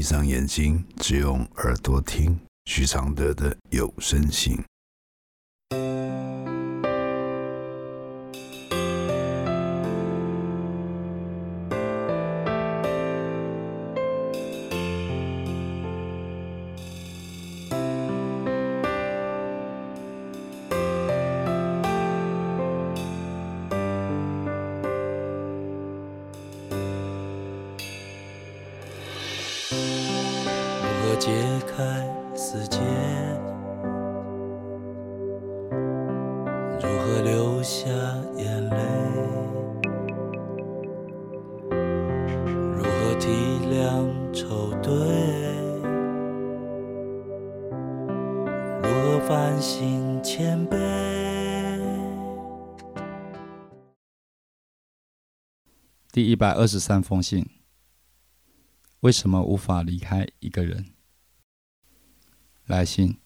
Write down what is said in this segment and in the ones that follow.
闭上眼睛，只用耳朵听许常德的有声信。解开死结，如何流下眼泪？如何体谅愁对？如何反省谦卑？第一百二十三封信：为什么无法离开一个人？来信，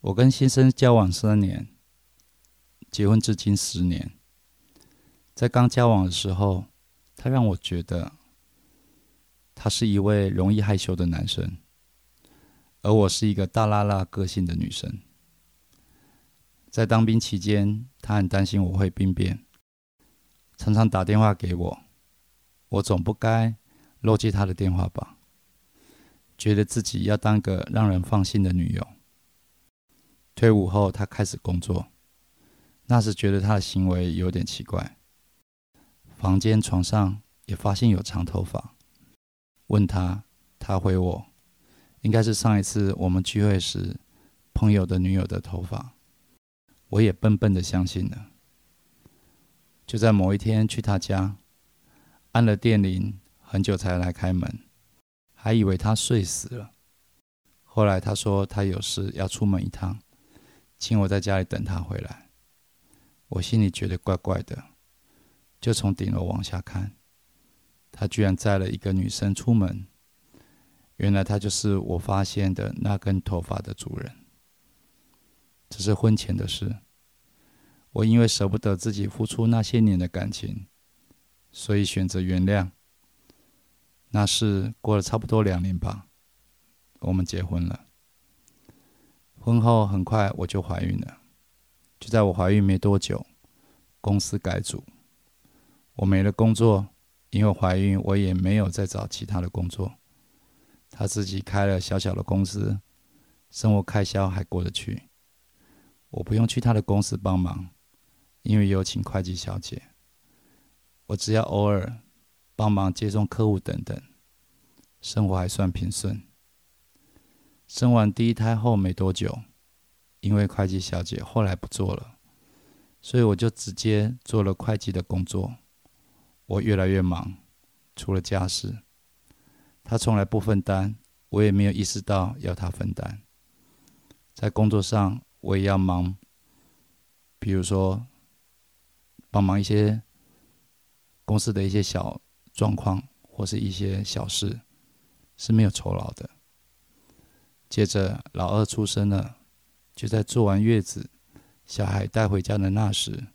我跟先生交往三年，结婚至今十年。在刚交往的时候，他让我觉得他是一位容易害羞的男生，而我是一个大拉拉个性的女生。在当兵期间，他很担心我会兵变，常常打电话给我，我总不该漏接他的电话吧。觉得自己要当个让人放心的女友。退伍后，他开始工作，那时觉得他的行为有点奇怪。房间床上也发现有长头发，问他，他回我，应该是上一次我们聚会时朋友的女友的头发。我也笨笨的相信了。就在某一天去他家，按了电铃，很久才来开门。还以为他睡死了。后来他说他有事要出门一趟，请我在家里等他回来。我心里觉得怪怪的，就从顶楼往下看，他居然载了一个女生出门。原来他就是我发现的那根头发的主人。这是婚前的事。我因为舍不得自己付出那些年的感情，所以选择原谅。那是过了差不多两年吧，我们结婚了。婚后很快我就怀孕了，就在我怀孕没多久，公司改组，我没了工作。因为怀孕，我也没有再找其他的工作。他自己开了小小的公司，生活开销还过得去。我不用去他的公司帮忙，因为有请会计小姐，我只要偶尔。帮忙接送客户等等，生活还算平顺。生完第一胎后没多久，因为会计小姐后来不做了，所以我就直接做了会计的工作。我越来越忙，除了家事，她从来不分担，我也没有意识到要她分担。在工作上，我也要忙，比如说帮忙一些公司的一些小。状况或是一些小事是没有酬劳的。接着老二出生了，就在做完月子、小孩带回家的那时，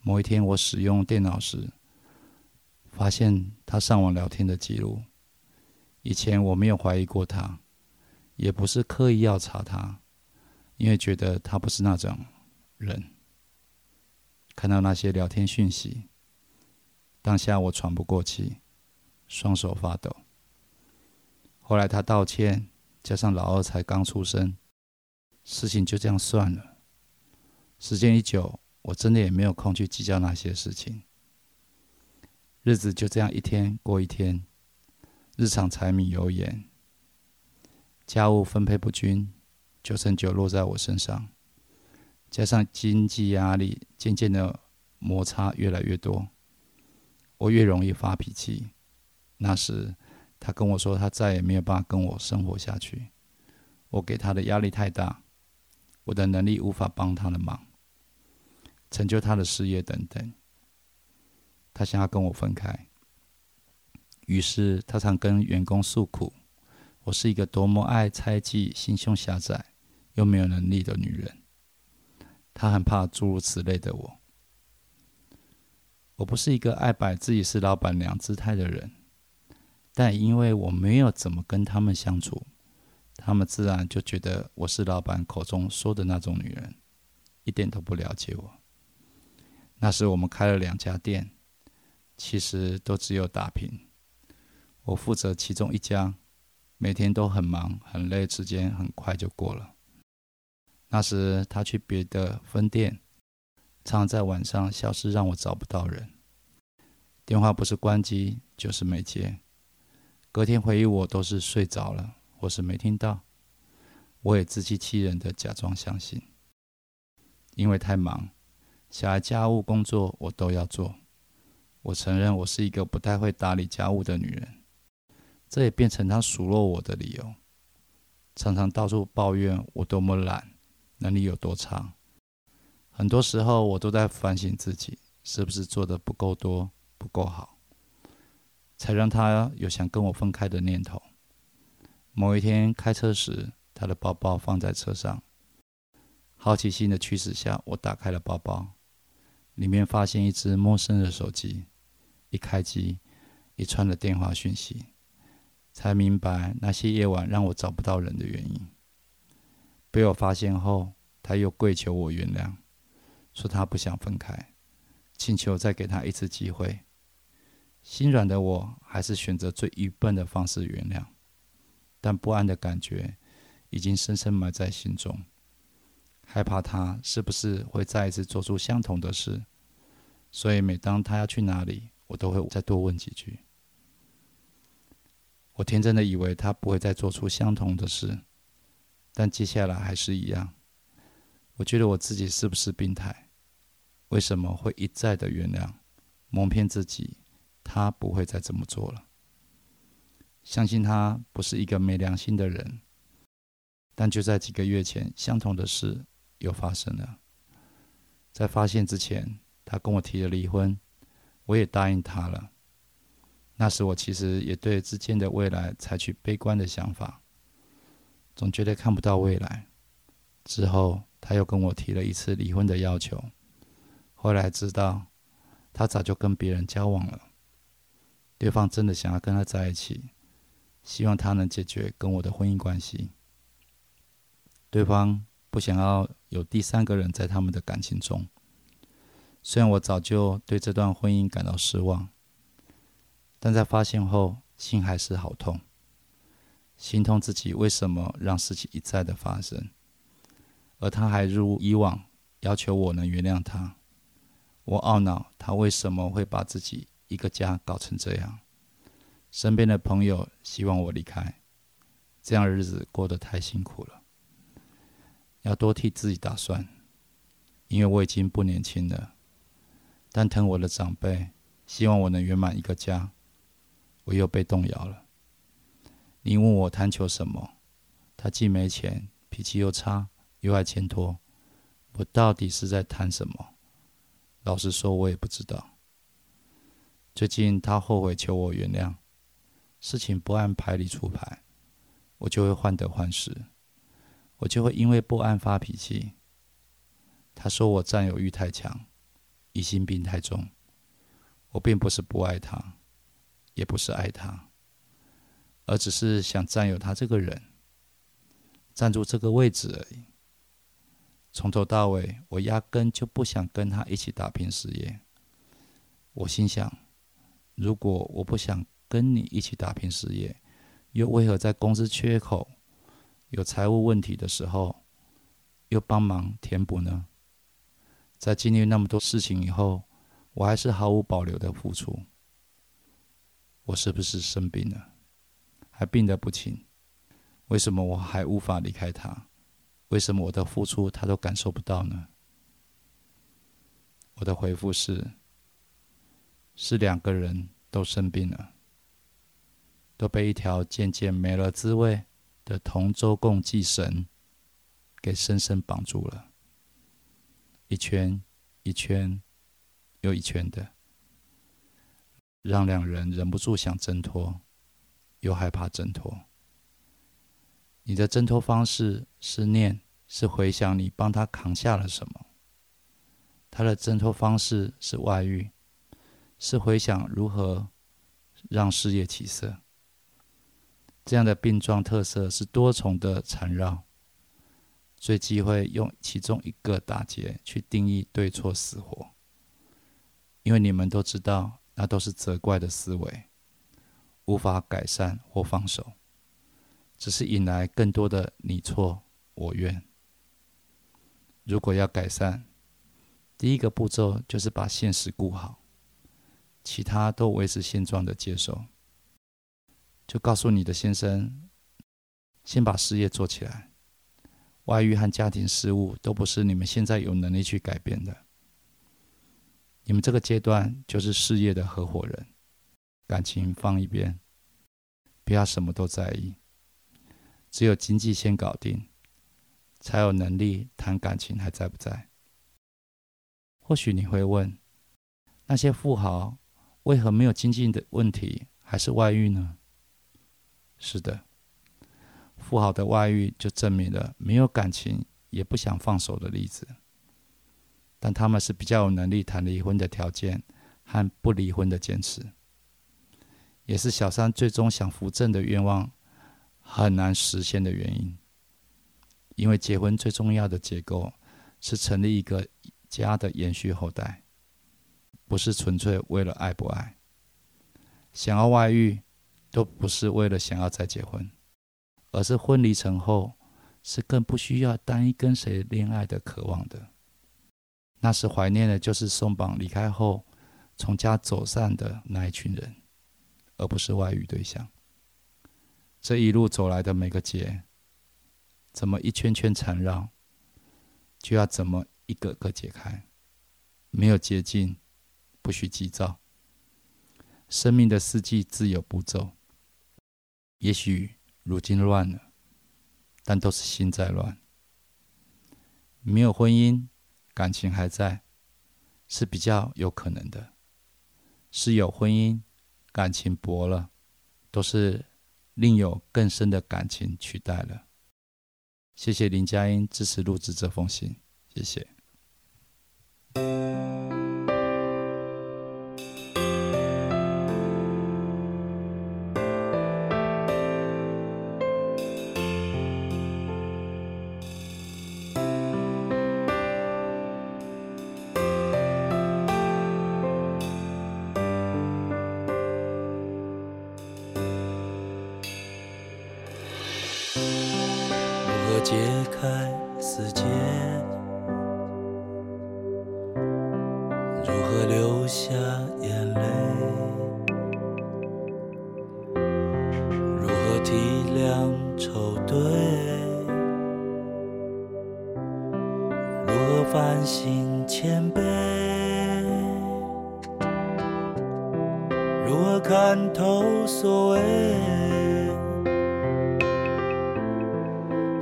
某一天我使用电脑时，发现他上网聊天的记录。以前我没有怀疑过他，也不是刻意要查他，因为觉得他不是那种人。看到那些聊天讯息。当下我喘不过气，双手发抖。后来他道歉，加上老二才刚出生，事情就这样算了。时间一久，我真的也没有空去计较那些事情。日子就这样一天过一天，日常柴米油盐，家务分配不均，九成九落在我身上。加上经济压力，渐渐的摩擦越来越多。我越容易发脾气。那时，他跟我说，他再也没有办法跟我生活下去。我给他的压力太大，我的能力无法帮他的忙，成就他的事业等等。他想要跟我分开，于是他常跟员工诉苦：我是一个多么爱猜忌、心胸狭窄又没有能力的女人。他很怕诸如此类的我。我不是一个爱摆自己是老板娘姿态的人，但因为我没有怎么跟他们相处，他们自然就觉得我是老板口中说的那种女人，一点都不了解我。那时我们开了两家店，其实都只有打平。我负责其中一家，每天都很忙很累，时间很快就过了。那时他去别的分店，常在晚上消失，让我找不到人。电话不是关机就是没接。隔天回忆我都是睡着了，或是没听到。我也自欺欺人的假装相信，因为太忙。小孩家务工作我都要做，我承认我是一个不太会打理家务的女人，这也变成他数落我的理由，常常到处抱怨我多么懒，能力有多差。很多时候我都在反省自己是不是做的不够多、不够好，才让他有想跟我分开的念头。某一天开车时，他的包包放在车上，好奇心的驱使下，我打开了包包。里面发现一只陌生的手机，一开机，一串的电话讯息，才明白那些夜晚让我找不到人的原因。被我发现后，他又跪求我原谅，说他不想分开，请求再给他一次机会。心软的我还是选择最愚笨的方式原谅，但不安的感觉已经深深埋在心中。害怕他是不是会再一次做出相同的事，所以每当他要去哪里，我都会再多问几句。我天真的以为他不会再做出相同的事，但接下来还是一样。我觉得我自己是不是病态？为什么会一再的原谅，蒙骗自己，他不会再这么做了？相信他不是一个没良心的人，但就在几个月前，相同的事。又发生了。在发现之前，他跟我提了离婚，我也答应他了。那时我其实也对之间的未来采取悲观的想法，总觉得看不到未来。之后他又跟我提了一次离婚的要求，后来知道他早就跟别人交往了，对方真的想要跟他在一起，希望他能解决跟我的婚姻关系。对方。不想要有第三个人在他们的感情中。虽然我早就对这段婚姻感到失望，但在发现后，心还是好痛，心痛自己为什么让事情一再的发生，而他还如以往要求我能原谅他。我懊恼他为什么会把自己一个家搞成这样。身边的朋友希望我离开，这样日子过得太辛苦了。要多替自己打算，因为我已经不年轻了。但疼我的长辈希望我能圆满一个家，我又被动摇了。你问我贪求什么？他既没钱，脾气又差，又爱牵拖，我到底是在贪什么？老实说，我也不知道。最近他后悔求我原谅，事情不按牌理出牌，我就会患得患失。我就会因为不安发脾气。他说我占有欲太强，疑心病太重。我并不是不爱他，也不是爱他，而只是想占有他这个人，占住这个位置而已。从头到尾，我压根就不想跟他一起打拼事业。我心想，如果我不想跟你一起打拼事业，又为何在公司缺口？有财务问题的时候，又帮忙填补呢？在经历那么多事情以后，我还是毫无保留的付出。我是不是生病了？还病得不轻？为什么我还无法离开他？为什么我的付出他都感受不到呢？我的回复是：是两个人都生病了，都被一条渐渐没了滋味。的同舟共济绳给深深绑住了，一圈一圈又一圈的，让两人忍不住想挣脱，又害怕挣脱。你的挣脱方式是念，是回想你帮他扛下了什么；他的挣脱方式是外遇，是回想如何让事业起色，这样的病状特色是多重的缠绕，最忌讳用其中一个打结去定义对错死活，因为你们都知道，那都是责怪的思维，无法改善或放手，只是引来更多的你错我怨。如果要改善，第一个步骤就是把现实顾好，其他都维持现状的接受。就告诉你的先生，先把事业做起来，外遇和家庭事务都不是你们现在有能力去改变的。你们这个阶段就是事业的合伙人，感情放一边，不要什么都在意，只有经济先搞定。才有能力谈感情还在不在？或许你会问，那些富豪为何没有经济的问题，还是外遇呢？是的，富豪的外遇就证明了没有感情也不想放手的例子。但他们是比较有能力谈离婚的条件和不离婚的坚持，也是小三最终想扶正的愿望很难实现的原因。因为结婚最重要的结构是成立一个家的延续后代，不是纯粹为了爱不爱。想要外遇，都不是为了想要再结婚，而是婚离成后，是更不需要单一跟谁恋爱的渴望的。那时怀念的就是松绑离开后从家走散的那一群人，而不是外遇对象。这一路走来的每个结。怎么一圈圈缠绕，就要怎么一个个解开。没有捷径，不许急躁。生命的四季自有步骤。也许如今乱了，但都是心在乱。没有婚姻，感情还在，是比较有可能的。是有婚姻，感情薄了，都是另有更深的感情取代了。谢谢林佳音支持录制这封信，谢谢。两愁对？如何反省谦卑？如何看透所谓？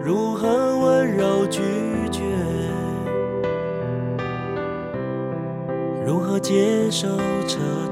如何温柔拒绝？如何接受撤退？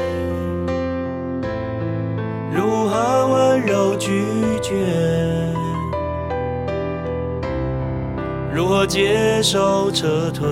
拒绝？如何接受撤退？